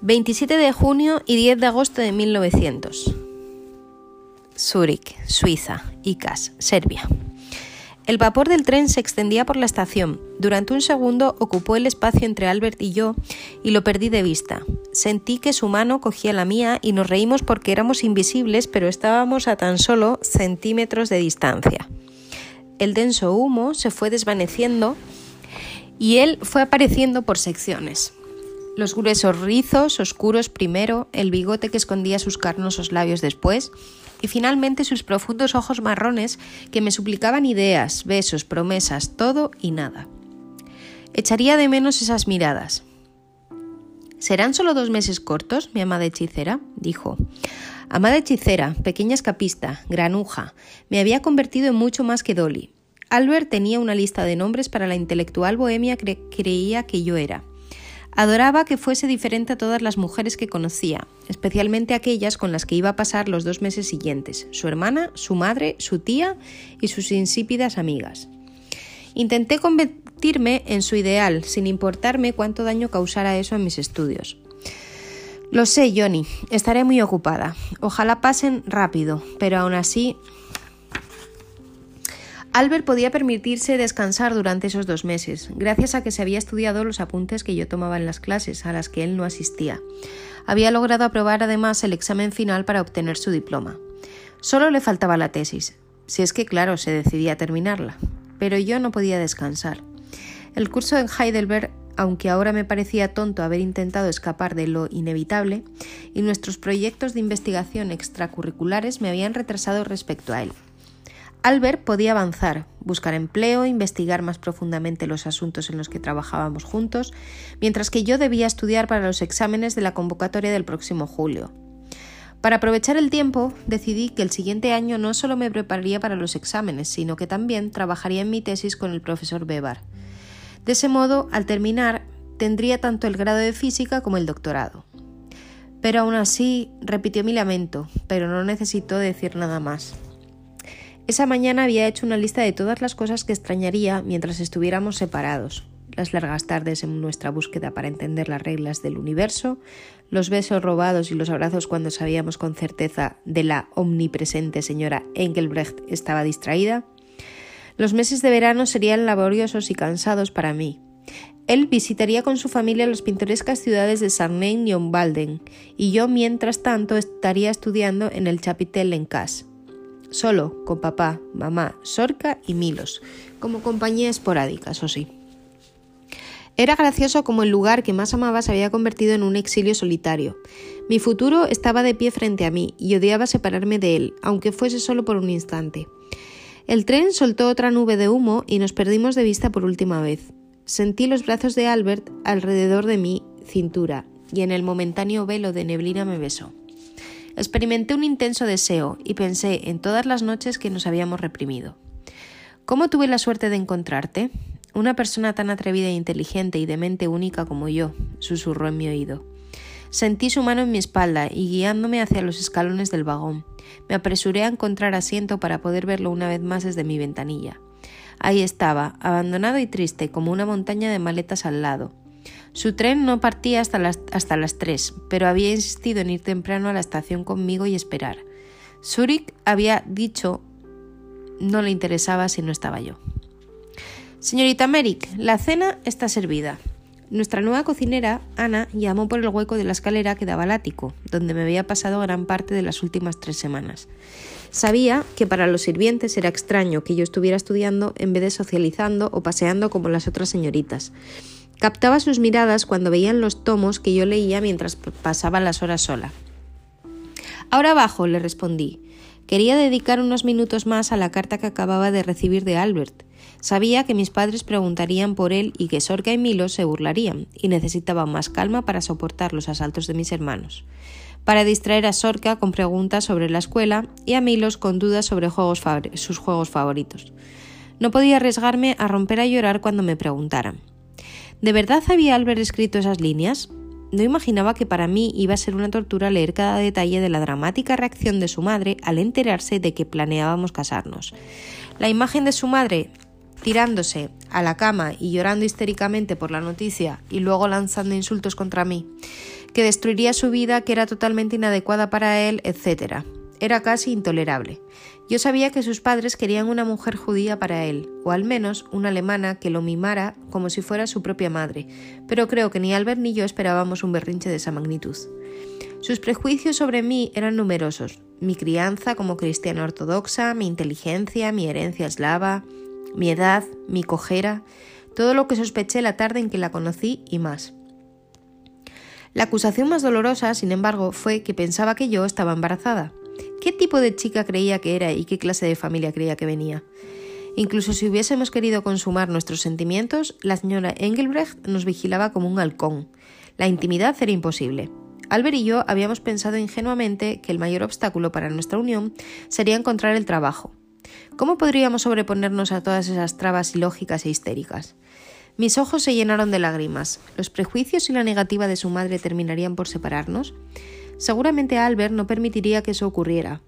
27 de junio y 10 de agosto de 1900. Zúrich, Suiza, ICAS, Serbia. El vapor del tren se extendía por la estación. Durante un segundo ocupó el espacio entre Albert y yo y lo perdí de vista. Sentí que su mano cogía la mía y nos reímos porque éramos invisibles, pero estábamos a tan solo centímetros de distancia. El denso humo se fue desvaneciendo y él fue apareciendo por secciones los gruesos rizos oscuros primero, el bigote que escondía sus carnosos labios después, y finalmente sus profundos ojos marrones que me suplicaban ideas, besos, promesas, todo y nada. Echaría de menos esas miradas. ¿Serán solo dos meses cortos, mi amada hechicera? dijo. Amada hechicera, pequeña escapista, granuja, me había convertido en mucho más que Dolly. Albert tenía una lista de nombres para la intelectual bohemia que creía que yo era. Adoraba que fuese diferente a todas las mujeres que conocía, especialmente aquellas con las que iba a pasar los dos meses siguientes, su hermana, su madre, su tía y sus insípidas amigas. Intenté convertirme en su ideal, sin importarme cuánto daño causara eso en mis estudios. Lo sé, Johnny, estaré muy ocupada. Ojalá pasen rápido, pero aún así Albert podía permitirse descansar durante esos dos meses, gracias a que se había estudiado los apuntes que yo tomaba en las clases, a las que él no asistía. Había logrado aprobar además el examen final para obtener su diploma. Solo le faltaba la tesis, si es que claro, se decidía a terminarla. Pero yo no podía descansar. El curso en Heidelberg, aunque ahora me parecía tonto haber intentado escapar de lo inevitable, y nuestros proyectos de investigación extracurriculares me habían retrasado respecto a él. Albert podía avanzar, buscar empleo, investigar más profundamente los asuntos en los que trabajábamos juntos, mientras que yo debía estudiar para los exámenes de la convocatoria del próximo julio. Para aprovechar el tiempo, decidí que el siguiente año no solo me prepararía para los exámenes, sino que también trabajaría en mi tesis con el profesor Bebar. De ese modo, al terminar, tendría tanto el grado de física como el doctorado. Pero aún así, repitió mi lamento, pero no necesitó decir nada más. Esa mañana había hecho una lista de todas las cosas que extrañaría mientras estuviéramos separados. Las largas tardes en nuestra búsqueda para entender las reglas del universo, los besos robados y los abrazos cuando sabíamos con certeza de la omnipresente señora Engelbrecht estaba distraída. Los meses de verano serían laboriosos y cansados para mí. Él visitaría con su familia las pintorescas ciudades de Sarnen y Ombalden, y yo mientras tanto estaría estudiando en el Chapitel en Cas solo con papá, mamá, Sorca y Milos, como compañía esporádica, eso sí. Era gracioso como el lugar que más amaba se había convertido en un exilio solitario. Mi futuro estaba de pie frente a mí y odiaba separarme de él, aunque fuese solo por un instante. El tren soltó otra nube de humo y nos perdimos de vista por última vez. Sentí los brazos de Albert alrededor de mi cintura y en el momentáneo velo de neblina me besó. Experimenté un intenso deseo y pensé en todas las noches que nos habíamos reprimido. ¿Cómo tuve la suerte de encontrarte? Una persona tan atrevida e inteligente y de mente única como yo, susurró en mi oído. Sentí su mano en mi espalda y guiándome hacia los escalones del vagón. Me apresuré a encontrar asiento para poder verlo una vez más desde mi ventanilla. Ahí estaba, abandonado y triste, como una montaña de maletas al lado. Su tren no partía hasta las, hasta las 3, pero había insistido en ir temprano a la estación conmigo y esperar. Zurich había dicho no le interesaba si no estaba yo. Señorita Merrick, la cena está servida. Nuestra nueva cocinera, Ana, llamó por el hueco de la escalera que daba al ático, donde me había pasado gran parte de las últimas tres semanas. Sabía que para los sirvientes era extraño que yo estuviera estudiando en vez de socializando o paseando como las otras señoritas. Captaba sus miradas cuando veían los tomos que yo leía mientras pasaba las horas sola. Ahora abajo, le respondí. Quería dedicar unos minutos más a la carta que acababa de recibir de Albert. Sabía que mis padres preguntarían por él y que Sorca y Milo se burlarían, y necesitaba más calma para soportar los asaltos de mis hermanos. Para distraer a Sorca con preguntas sobre la escuela y a Milos con dudas sobre sus juegos favoritos. No podía arriesgarme a romper a llorar cuando me preguntaran. ¿De verdad había Albert escrito esas líneas? No imaginaba que para mí iba a ser una tortura leer cada detalle de la dramática reacción de su madre al enterarse de que planeábamos casarnos. La imagen de su madre tirándose a la cama y llorando histéricamente por la noticia y luego lanzando insultos contra mí. que destruiría su vida, que era totalmente inadecuada para él, etc. Era casi intolerable. Yo sabía que sus padres querían una mujer judía para él, o al menos una alemana que lo mimara como si fuera su propia madre, pero creo que ni Albert ni yo esperábamos un berrinche de esa magnitud. Sus prejuicios sobre mí eran numerosos, mi crianza como cristiana ortodoxa, mi inteligencia, mi herencia eslava, mi edad, mi cojera, todo lo que sospeché la tarde en que la conocí y más. La acusación más dolorosa, sin embargo, fue que pensaba que yo estaba embarazada. ¿Qué tipo de chica creía que era y qué clase de familia creía que venía? Incluso si hubiésemos querido consumar nuestros sentimientos, la señora Engelbrecht nos vigilaba como un halcón. La intimidad era imposible. Albert y yo habíamos pensado ingenuamente que el mayor obstáculo para nuestra unión sería encontrar el trabajo. ¿Cómo podríamos sobreponernos a todas esas trabas ilógicas e histéricas? Mis ojos se llenaron de lágrimas. ¿Los prejuicios y la negativa de su madre terminarían por separarnos? Seguramente Albert no permitiría que eso ocurriera.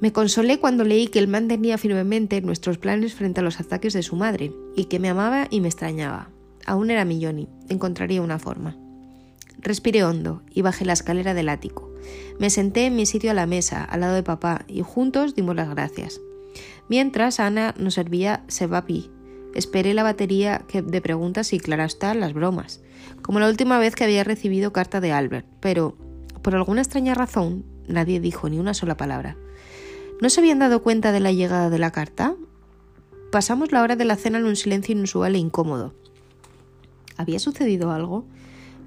Me consolé cuando leí que él mantenía firmemente nuestros planes frente a los ataques de su madre, y que me amaba y me extrañaba. Aún era mi Johnny, encontraría una forma. Respiré hondo y bajé la escalera del ático. Me senté en mi sitio a la mesa, al lado de papá, y juntos dimos las gracias. Mientras Ana nos servía sebapi, esperé la batería de preguntas y claro está las bromas, como la última vez que había recibido carta de Albert, pero por alguna extraña razón nadie dijo ni una sola palabra. ¿No se habían dado cuenta de la llegada de la carta? Pasamos la hora de la cena en un silencio inusual e incómodo. ¿Había sucedido algo?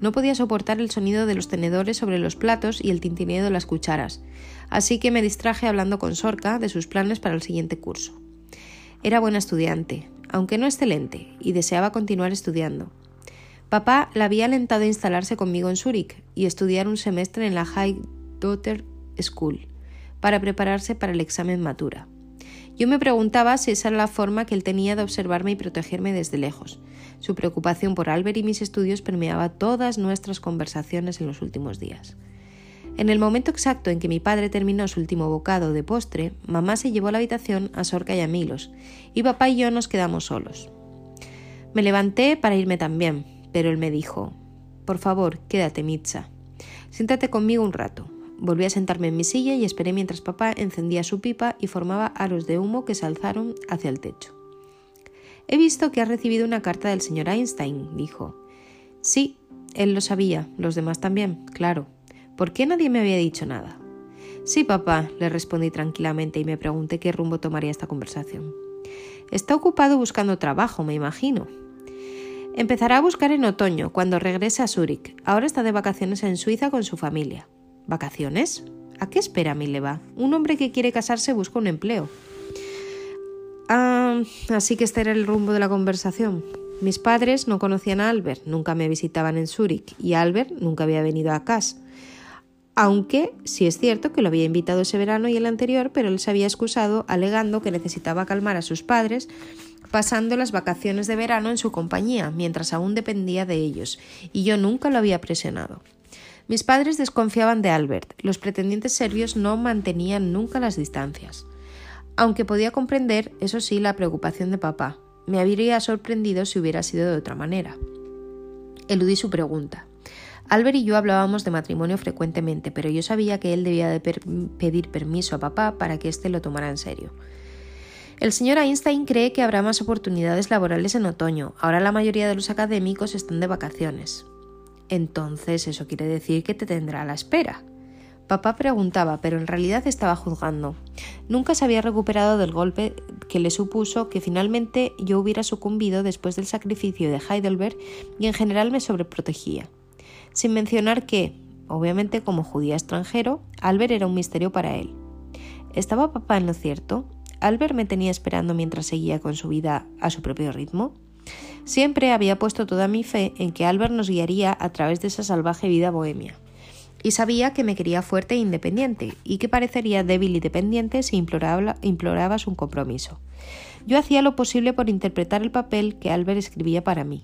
No podía soportar el sonido de los tenedores sobre los platos y el tintineo de las cucharas, así que me distraje hablando con Sorca de sus planes para el siguiente curso. Era buena estudiante, aunque no excelente, y deseaba continuar estudiando. Papá la había alentado a instalarse conmigo en Zúrich y estudiar un semestre en la High Daughter School para prepararse para el examen matura. Yo me preguntaba si esa era la forma que él tenía de observarme y protegerme desde lejos. Su preocupación por Albert y mis estudios permeaba todas nuestras conversaciones en los últimos días. En el momento exacto en que mi padre terminó su último bocado de postre, mamá se llevó a la habitación a Sorca y a Milos, y papá y yo nos quedamos solos. Me levanté para irme también, pero él me dijo Por favor, quédate, Mitza. Siéntate conmigo un rato. Volví a sentarme en mi silla y esperé mientras papá encendía su pipa y formaba aros de humo que se alzaron hacia el techo. He visto que has recibido una carta del señor Einstein, dijo. Sí, él lo sabía, los demás también, claro. ¿Por qué nadie me había dicho nada? Sí, papá, le respondí tranquilamente y me pregunté qué rumbo tomaría esta conversación. Está ocupado buscando trabajo, me imagino. Empezará a buscar en otoño, cuando regrese a Zúrich. Ahora está de vacaciones en Suiza con su familia. ¿Vacaciones? ¿A qué espera Mileva? Un hombre que quiere casarse busca un empleo. Ah, así que este era el rumbo de la conversación. Mis padres no conocían a Albert, nunca me visitaban en Zúrich y Albert nunca había venido a casa. Aunque sí es cierto que lo había invitado ese verano y el anterior, pero él se había excusado alegando que necesitaba calmar a sus padres pasando las vacaciones de verano en su compañía, mientras aún dependía de ellos, y yo nunca lo había presionado. Mis padres desconfiaban de Albert, los pretendientes serbios no mantenían nunca las distancias. Aunque podía comprender, eso sí, la preocupación de papá. Me habría sorprendido si hubiera sido de otra manera. Eludí su pregunta. Albert y yo hablábamos de matrimonio frecuentemente, pero yo sabía que él debía de pedir permiso a papá para que éste lo tomara en serio. El señor Einstein cree que habrá más oportunidades laborales en otoño. Ahora la mayoría de los académicos están de vacaciones. Entonces, eso quiere decir que te tendrá a la espera. Papá preguntaba, pero en realidad estaba juzgando. Nunca se había recuperado del golpe que le supuso que finalmente yo hubiera sucumbido después del sacrificio de Heidelberg y en general me sobreprotegía. Sin mencionar que, obviamente como judía extranjero, Albert era un misterio para él. ¿Estaba papá en lo cierto? Albert me tenía esperando mientras seguía con su vida a su propio ritmo. Siempre había puesto toda mi fe en que Albert nos guiaría a través de esa salvaje vida bohemia. Y sabía que me quería fuerte e independiente, y que parecería débil y dependiente si imploraba, imploraba su compromiso. Yo hacía lo posible por interpretar el papel que Albert escribía para mí.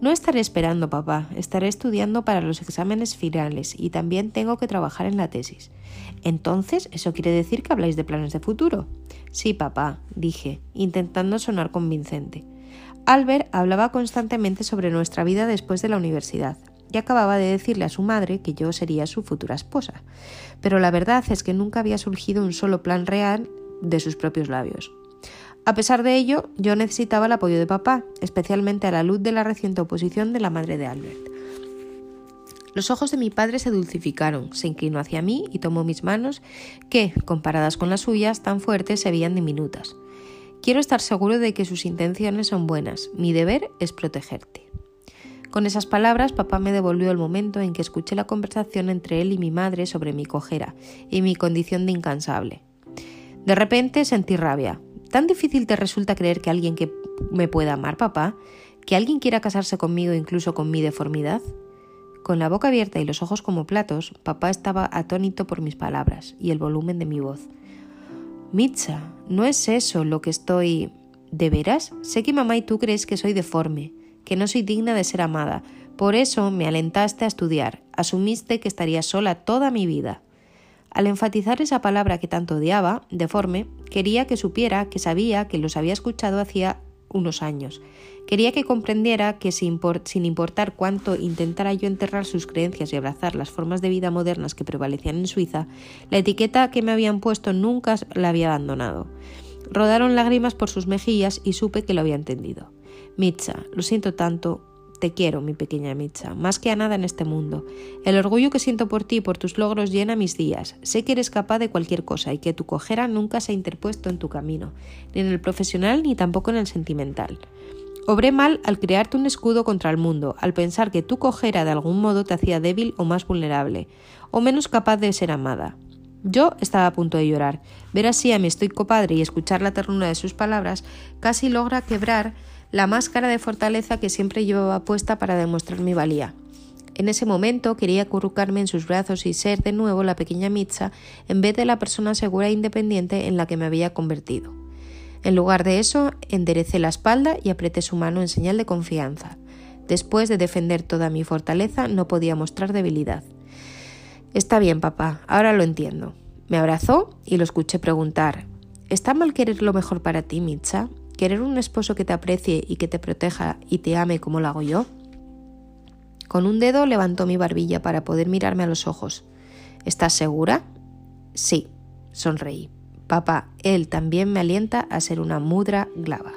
No estaré esperando, papá, estaré estudiando para los exámenes finales y también tengo que trabajar en la tesis. Entonces, ¿eso quiere decir que habláis de planes de futuro? Sí, papá, dije, intentando sonar convincente. Albert hablaba constantemente sobre nuestra vida después de la universidad. y acababa de decirle a su madre que yo sería su futura esposa. Pero la verdad es que nunca había surgido un solo plan real de sus propios labios. A pesar de ello, yo necesitaba el apoyo de papá, especialmente a la luz de la reciente oposición de la madre de Albert. Los ojos de mi padre se dulcificaron, se inclinó hacia mí y tomó mis manos, que, comparadas con las suyas, tan fuertes se veían diminutas. Quiero estar seguro de que sus intenciones son buenas. Mi deber es protegerte. Con esas palabras, papá me devolvió el momento en que escuché la conversación entre él y mi madre sobre mi cojera y mi condición de incansable. De repente sentí rabia. ¿Tan difícil te resulta creer que alguien que me pueda amar, papá? ¿Que alguien quiera casarse conmigo incluso con mi deformidad? Con la boca abierta y los ojos como platos, papá estaba atónito por mis palabras y el volumen de mi voz. Mitza, no es eso lo que estoy... ¿De veras? Sé que mamá y tú crees que soy deforme, que no soy digna de ser amada. Por eso me alentaste a estudiar, asumiste que estaría sola toda mi vida. Al enfatizar esa palabra que tanto odiaba, deforme, quería que supiera que sabía que los había escuchado hacía unos años. Quería que comprendiera que sin, importar cuánto intentara yo enterrar sus creencias y abrazar las formas de vida modernas que prevalecían en Suiza, la etiqueta que me habían puesto nunca la había abandonado. Rodaron lágrimas por sus mejillas y supe que lo había entendido. Mitza, lo siento tanto, te quiero, mi pequeña Mitza, más que a nada en este mundo. El orgullo que siento por ti y por tus logros llena mis días. Sé que eres capaz de cualquier cosa y que tu cojera nunca se ha interpuesto en tu camino, ni en el profesional ni tampoco en el sentimental. Obré mal al crearte un escudo contra el mundo, al pensar que tu cojera de algún modo te hacía débil o más vulnerable, o menos capaz de ser amada. Yo estaba a punto de llorar. Ver así a mi estoico padre y escuchar la ternura de sus palabras casi logra quebrar la máscara de fortaleza que siempre llevaba puesta para demostrar mi valía. En ese momento quería acurrucarme en sus brazos y ser de nuevo la pequeña Mitza en vez de la persona segura e independiente en la que me había convertido. En lugar de eso, enderecé la espalda y apreté su mano en señal de confianza. Después de defender toda mi fortaleza, no podía mostrar debilidad. Está bien, papá, ahora lo entiendo. Me abrazó y lo escuché preguntar ¿Está mal querer lo mejor para ti, Mitza? ¿Querer un esposo que te aprecie y que te proteja y te ame como lo hago yo? Con un dedo levantó mi barbilla para poder mirarme a los ojos. ¿Estás segura? Sí, sonreí. Papá, él también me alienta a ser una mudra glava.